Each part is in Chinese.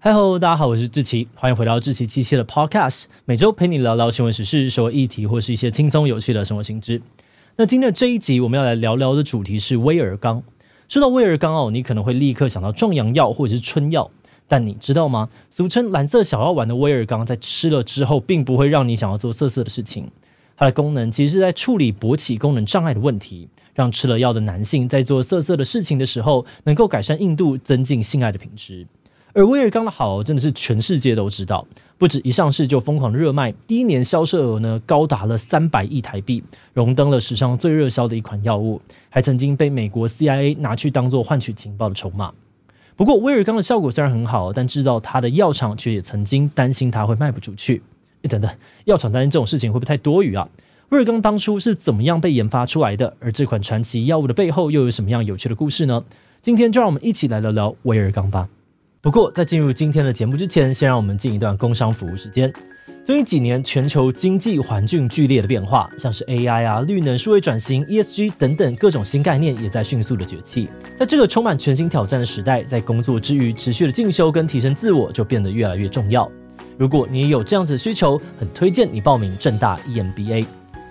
嗨喽，大家好，我是志奇，欢迎回到志奇七七的 Podcast，每周陪你聊聊新闻时事、社会议题或是一些轻松有趣的生活新知。那今天的这一集，我们要来聊聊的主题是威尔刚。说到威尔刚哦，你可能会立刻想到壮阳药或者是春药，但你知道吗？俗称蓝色小药丸的威尔刚，在吃了之后，并不会让你想要做色色的事情。它的功能其实是在处理勃起功能障碍的问题，让吃了药的男性在做色色的事情的时候，能够改善硬度，增进性爱的品质。而威尔刚的好，真的是全世界都知道，不止一上市就疯狂热卖，第一年销售额呢高达了三百亿台币，荣登了史上最热销的一款药物，还曾经被美国 CIA 拿去当做换取情报的筹码。不过，威尔刚的效果虽然很好，但制造它的药厂却也曾经担心它会卖不出去。诶，等等，药厂担心这种事情会不会太多余啊？威尔刚当初是怎么样被研发出来的？而这款传奇药物的背后又有什么样有趣的故事呢？今天就让我们一起来聊聊威尔刚吧。不过，在进入今天的节目之前，先让我们进一段工商服务时间。最近几年，全球经济环境剧烈的变化，像是 AI 啊、绿能、数位转型、ESG 等等各种新概念，也在迅速的崛起。在这个充满全新挑战的时代，在工作之余持续的进修跟提升自我，就变得越来越重要。如果你也有这样子的需求，很推荐你报名正大 EMBA。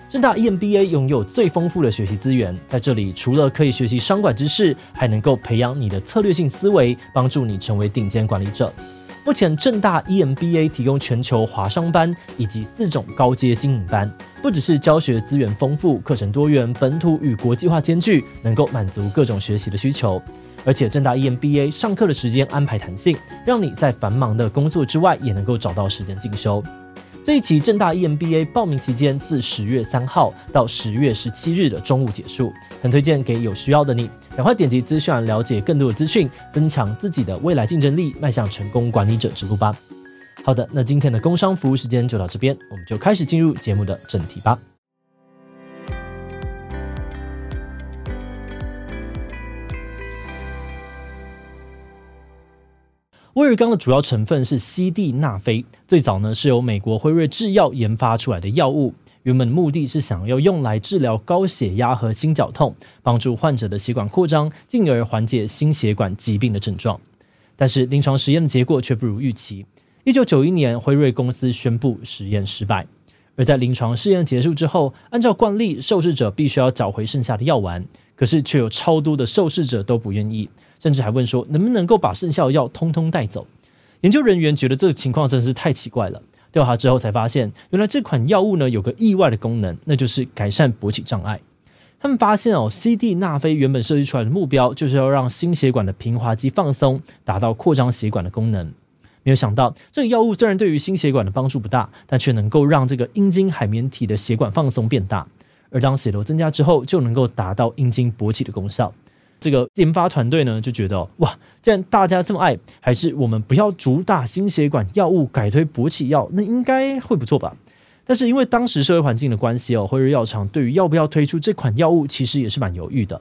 正大 EMBA 拥有最丰富的学习资源，在这里除了可以学习商管知识，还能够培养你的策略性思维，帮助你成为顶尖管理者。目前正大 EMBA 提供全球华商班以及四种高阶经营班，不只是教学资源丰富、课程多元、本土与国际化兼具，能够满足各种学习的需求。而且正大 EMBA 上课的时间安排弹性，让你在繁忙的工作之外，也能够找到时间进修。这一期正大 EMBA 报名期间自十月三号到十月十七日的中午结束，很推荐给有需要的你，赶快点击资讯栏了解更多的资讯，增强自己的未来竞争力，迈向成功管理者之路吧。好的，那今天的工商服务时间就到这边，我们就开始进入节目的正题吧。威而刚的主要成分是西地那非，最早呢是由美国辉瑞制药研发出来的药物，原本目的是想要用来治疗高血压和心绞痛，帮助患者的血管扩张，进而缓解心血管疾病的症状。但是临床实验的结果却不如预期。一九九一年，辉瑞公司宣布实验失败。而在临床试验结束之后，按照惯例，受试者必须要找回剩下的药丸，可是却有超多的受试者都不愿意。甚至还问说，能不能够把剩下的药通通带走？研究人员觉得这个情况真是太奇怪了。调查之后才发现，原来这款药物呢有个意外的功能，那就是改善勃起障碍。他们发现哦，西地那非原本设计出来的目标就是要让心血管的平滑肌放松，达到扩张血管的功能。没有想到，这个药物虽然对于心血管的帮助不大，但却能够让这个阴茎海绵体的血管放松变大，而当血流增加之后，就能够达到阴茎勃起的功效。这个研发团队呢就觉得哇，既然大家这么爱，还是我们不要主打心血管药物，改推勃起药，那应该会不错吧？但是因为当时社会环境的关系哦，辉瑞药厂对于要不要推出这款药物，其实也是蛮犹豫的。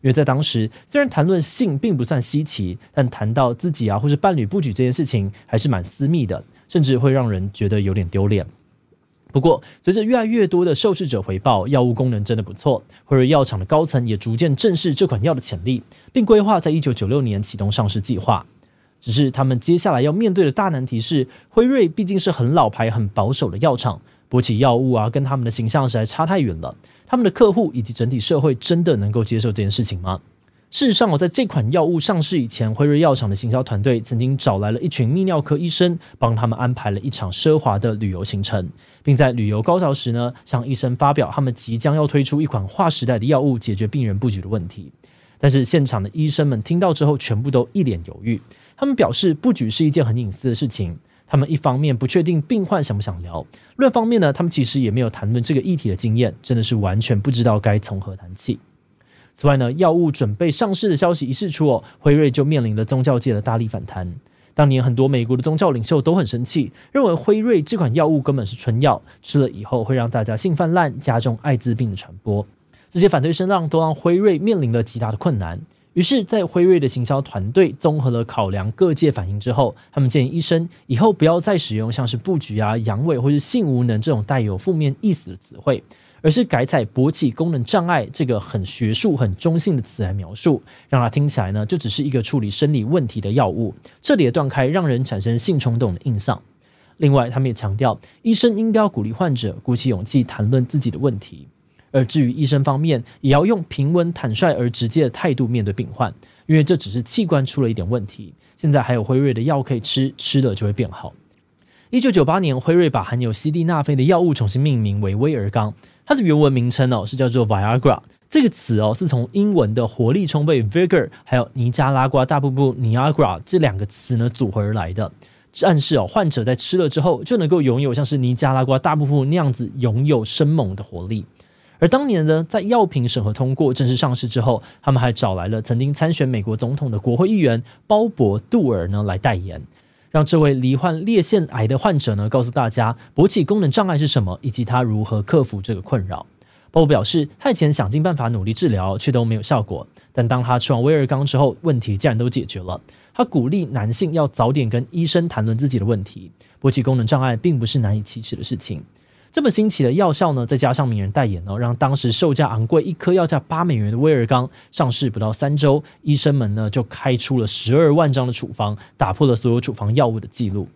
因为在当时，虽然谈论性并不算稀奇，但谈到自己啊或是伴侣不举这件事情，还是蛮私密的，甚至会让人觉得有点丢脸。不过，随着越来越多的受试者回报，药物功能真的不错，辉瑞药厂的高层也逐渐正视这款药的潜力，并规划在一九九六年启动上市计划。只是他们接下来要面对的大难题是，辉瑞毕竟是很老牌、很保守的药厂，勃起药物啊，跟他们的形象实在差太远了。他们的客户以及整体社会真的能够接受这件事情吗？事实上，我在这款药物上市以前，辉瑞药厂的行销团队曾经找来了一群泌尿科医生，帮他们安排了一场奢华的旅游行程，并在旅游高潮时呢，向医生发表他们即将要推出一款划时代的药物，解决病人不举的问题。但是现场的医生们听到之后，全部都一脸犹豫。他们表示，不举是一件很隐私的事情。他们一方面不确定病患想不想聊，另一方面呢，他们其实也没有谈论这个议题的经验，真的是完全不知道该从何谈起。此外呢，药物准备上市的消息一释出哦，辉瑞就面临了宗教界的大力反弹。当年很多美国的宗教领袖都很生气，认为辉瑞这款药物根本是春药，吃了以后会让大家性泛滥，加重艾滋病的传播。这些反对声浪都让辉瑞面临了极大的困难。于是，在辉瑞的行销团队综合了考量各界反应之后，他们建议医生以后不要再使用像是布局啊、阳痿或是性无能这种带有负面意思的词汇。而是改采勃起功能障碍这个很学术、很中性的词来描述，让它听起来呢就只是一个处理生理问题的药物，这里的断开让人产生性冲动的印象。另外，他们也强调，医生应该鼓励患者鼓起勇气谈论自己的问题，而至于医生方面，也要用平稳、坦率而直接的态度面对病患，因为这只是器官出了一点问题，现在还有辉瑞的药可以吃，吃了就会变好。一九九八年，辉瑞把含有西地那非的药物重新命名为威而刚，它的原文名称哦是叫做 Viagra，这个词哦是从英文的活力充沛 Vigor，还有尼加拉瓜大瀑布 Niagara 这两个词呢组合而来的，暗示哦患者在吃了之后就能够拥有像是尼加拉瓜大瀑布那样子拥有生猛的活力。而当年呢，在药品审核通过正式上市之后，他们还找来了曾经参选美国总统的国会议员鲍勃杜尔呢来代言。让这位罹患裂腺癌的患者呢，告诉大家勃起功能障碍是什么，以及他如何克服这个困扰。鲍勃表示，他以前想尽办法努力治疗，却都没有效果。但当他吃完威尔刚之后，问题竟然都解决了。他鼓励男性要早点跟医生谈论自己的问题，勃起功能障碍并不是难以启齿的事情。这么新奇的药效呢，再加上名人代言呢，让当时售价昂贵、一颗要价八美元的威尔刚上市不到三周，医生们呢就开出了十二万张的处方，打破了所有处方药物的记录。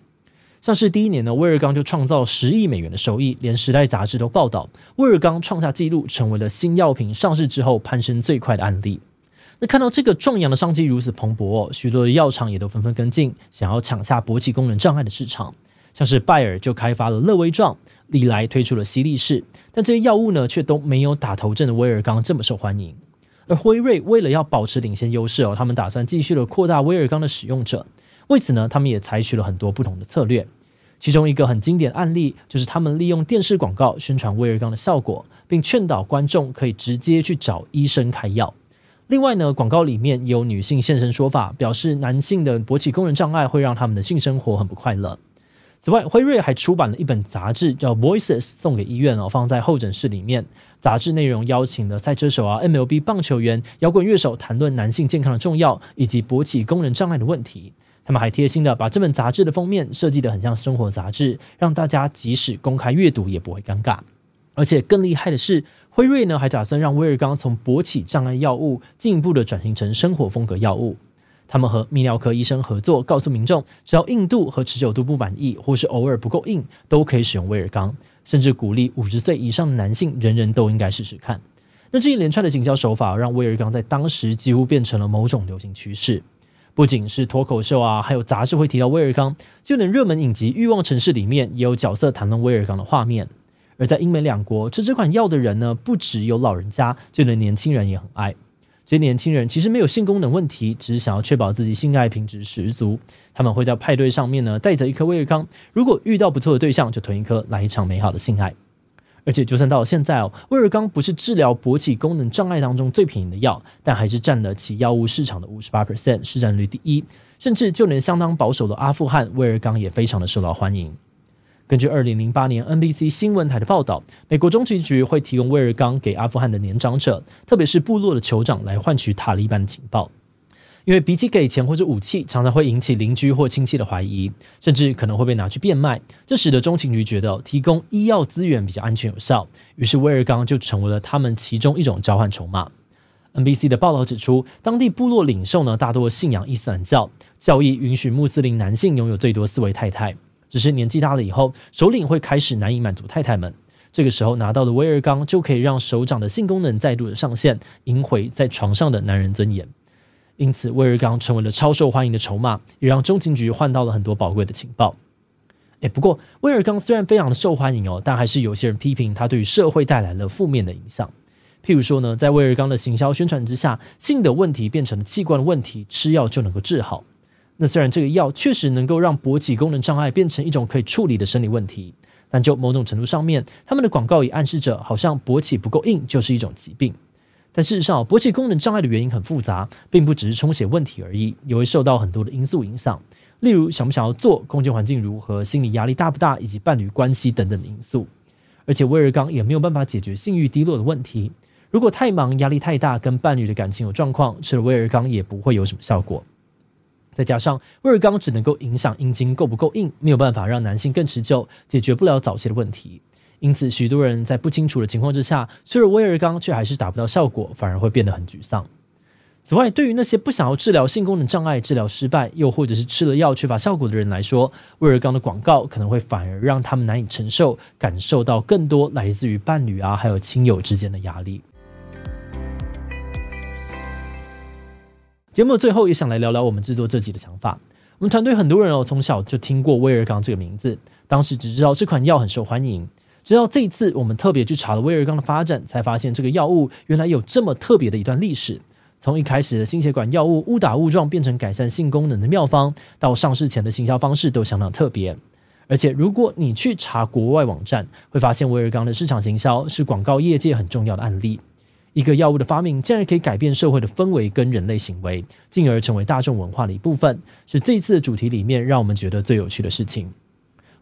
上市第一年呢，威尔刚就创造十亿美元的收益，连《时代》杂志都报道威尔刚创下纪录，成为了新药品上市之后攀升最快的案例。那看到这个壮阳的商机如此蓬勃，哦，许多的药厂也都纷纷跟进，想要抢下勃起功能障碍的市场。像是拜耳就开发了乐威壮。历来推出了犀利士，但这些药物呢，却都没有打头阵的威尔刚这么受欢迎。而辉瑞为了要保持领先优势哦，他们打算继续的扩大威尔刚的使用者。为此呢，他们也采取了很多不同的策略。其中一个很经典的案例，就是他们利用电视广告宣传威尔刚的效果，并劝导观众可以直接去找医生开药。另外呢，广告里面也有女性现身说法，表示男性的勃起功能障碍会让他们的性生活很不快乐。此外，辉瑞还出版了一本杂志，叫《Voices》，送给医院哦，放在候诊室里面。杂志内容邀请了赛车手啊、MLB 棒球员、摇滚乐手，谈论男性健康的重要以及勃起功能障碍的问题。他们还贴心的把这本杂志的封面设计得很像生活杂志，让大家即使公开阅读也不会尴尬。而且更厉害的是，辉瑞呢还打算让威尔刚从勃起障碍药物进一步的转型成生活风格药物。他们和泌尿科医生合作，告诉民众，只要硬度和持久度不满意，或是偶尔不够硬，都可以使用威尔刚。甚至鼓励五十岁以上的男性，人人都应该试试看。那这一连串的行销手法，让威尔刚在当时几乎变成了某种流行趋势。不仅是脱口秀啊，还有杂志会提到威尔刚，就连热门影集《欲望城市》里面也有角色谈论威尔刚的画面。而在英美两国，吃这款药的人呢，不只有老人家，就连年轻人也很爱。这些年轻人其实没有性功能问题，只是想要确保自己性爱品质十足。他们会在派对上面呢带着一颗威尔康，如果遇到不错的对象，就吞一颗来一场美好的性爱。而且就算到了现在哦，威而钢不是治疗勃起功能障碍当中最便宜的药，但还是占了其药物市场的五十八 percent，市占率第一。甚至就连相当保守的阿富汗，威而钢也非常的受到欢迎。根据二零零八年 NBC 新闻台的报道，美国中情局会提供威而钢给阿富汗的年长者，特别是部落的酋长，来换取塔利班的情报。因为比起给钱或者武器，常常会引起邻居或亲戚的怀疑，甚至可能会被拿去变卖。这使得中情局觉得提供医药资源比较安全有效，于是威而钢就成为了他们其中一种交换筹码。NBC 的报道指出，当地部落领袖呢，大多信仰伊斯兰教，教义允许穆斯林男性拥有最多四位太太。只是年纪大了以后，首领会开始难以满足太太们。这个时候拿到的威尔刚就可以让首长的性功能再度的上线，赢回在床上的男人尊严。因此，威尔刚成为了超受欢迎的筹码，也让中情局换到了很多宝贵的情报。诶，不过威尔刚虽然非常的受欢迎哦，但还是有些人批评他对于社会带来了负面的影响。譬如说呢，在威尔刚的行销宣传之下，性的问题变成了器官的问题，吃药就能够治好。那虽然这个药确实能够让勃起功能障碍变成一种可以处理的生理问题，但就某种程度上面，他们的广告也暗示着，好像勃起不够硬就是一种疾病。但事实上，勃起功能障碍的原因很复杂，并不只是充血问题而已，也会受到很多的因素影响，例如想不想要做、空间环境如何、心理压力大不大，以及伴侣关系等等的因素。而且威尔刚也没有办法解决性欲低落的问题，如果太忙、压力太大，跟伴侣的感情有状况，吃了威尔刚也不会有什么效果。再加上威尔刚只能够影响阴茎够不够硬，没有办法让男性更持久，解决不了早泄的问题。因此，许多人在不清楚的情况之下吃了威尔刚，却还是达不到效果，反而会变得很沮丧。此外，对于那些不想要治疗性功能障碍、治疗失败，又或者是吃了药缺乏效果的人来说，威尔刚的广告可能会反而让他们难以承受，感受到更多来自于伴侣啊，还有亲友之间的压力。节目最后，也想来聊聊我们制作这集的想法。我们团队很多人哦，从小就听过威尔刚这个名字，当时只知道这款药很受欢迎，直到这一次我们特别去查了威尔刚的发展，才发现这个药物原来有这么特别的一段历史。从一开始的心血管药物误打误撞变成改善性功能的妙方，到上市前的行销方式都相当特别。而且，如果你去查国外网站，会发现威尔刚的市场行销是广告业界很重要的案例。一个药物的发明竟然可以改变社会的氛围跟人类行为，进而成为大众文化的一部分，是这一次的主题里面让我们觉得最有趣的事情。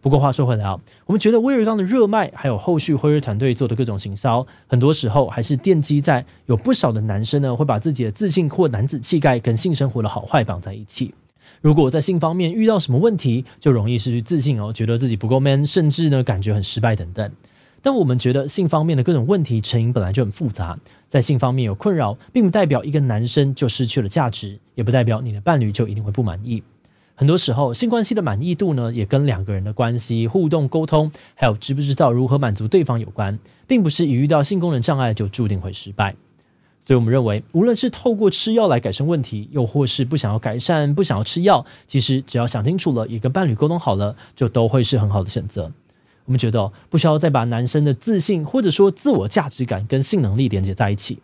不过话说回来啊，我们觉得威而钢的热卖，还有后续辉瑞团队做的各种行销，很多时候还是奠基在有不少的男生呢，会把自己的自信或男子气概跟性生活的好坏绑在一起。如果在性方面遇到什么问题，就容易失去自信哦，觉得自己不够 man，甚至呢感觉很失败等等。但我们觉得性方面的各种问题成因本来就很复杂，在性方面有困扰，并不代表一个男生就失去了价值，也不代表你的伴侣就一定会不满意。很多时候，性关系的满意度呢，也跟两个人的关系、互动、沟通，还有知不知道如何满足对方有关，并不是一遇到性功能障碍就注定会失败。所以我们认为，无论是透过吃药来改善问题，又或是不想要改善、不想要吃药，其实只要想清楚了，也跟伴侣沟通好了，就都会是很好的选择。我们觉得，不需要再把男生的自信或者说自我价值感跟性能力连接在一起。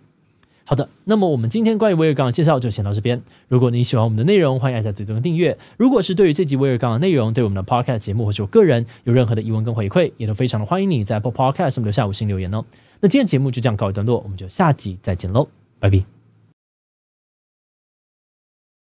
好的，那么我们今天关于威而钢的介绍就先到这边。如果你喜欢我们的内容，欢迎按下追踪订阅。如果是对于这集威而钢的内容，对我们的 Podcast 节目或是我个人有任何的疑问跟回馈，也都非常的欢迎你在 Apple Podcast 上面留下五星留言哦。那今天节目就这样告一段落，我们就下集再见喽，拜拜。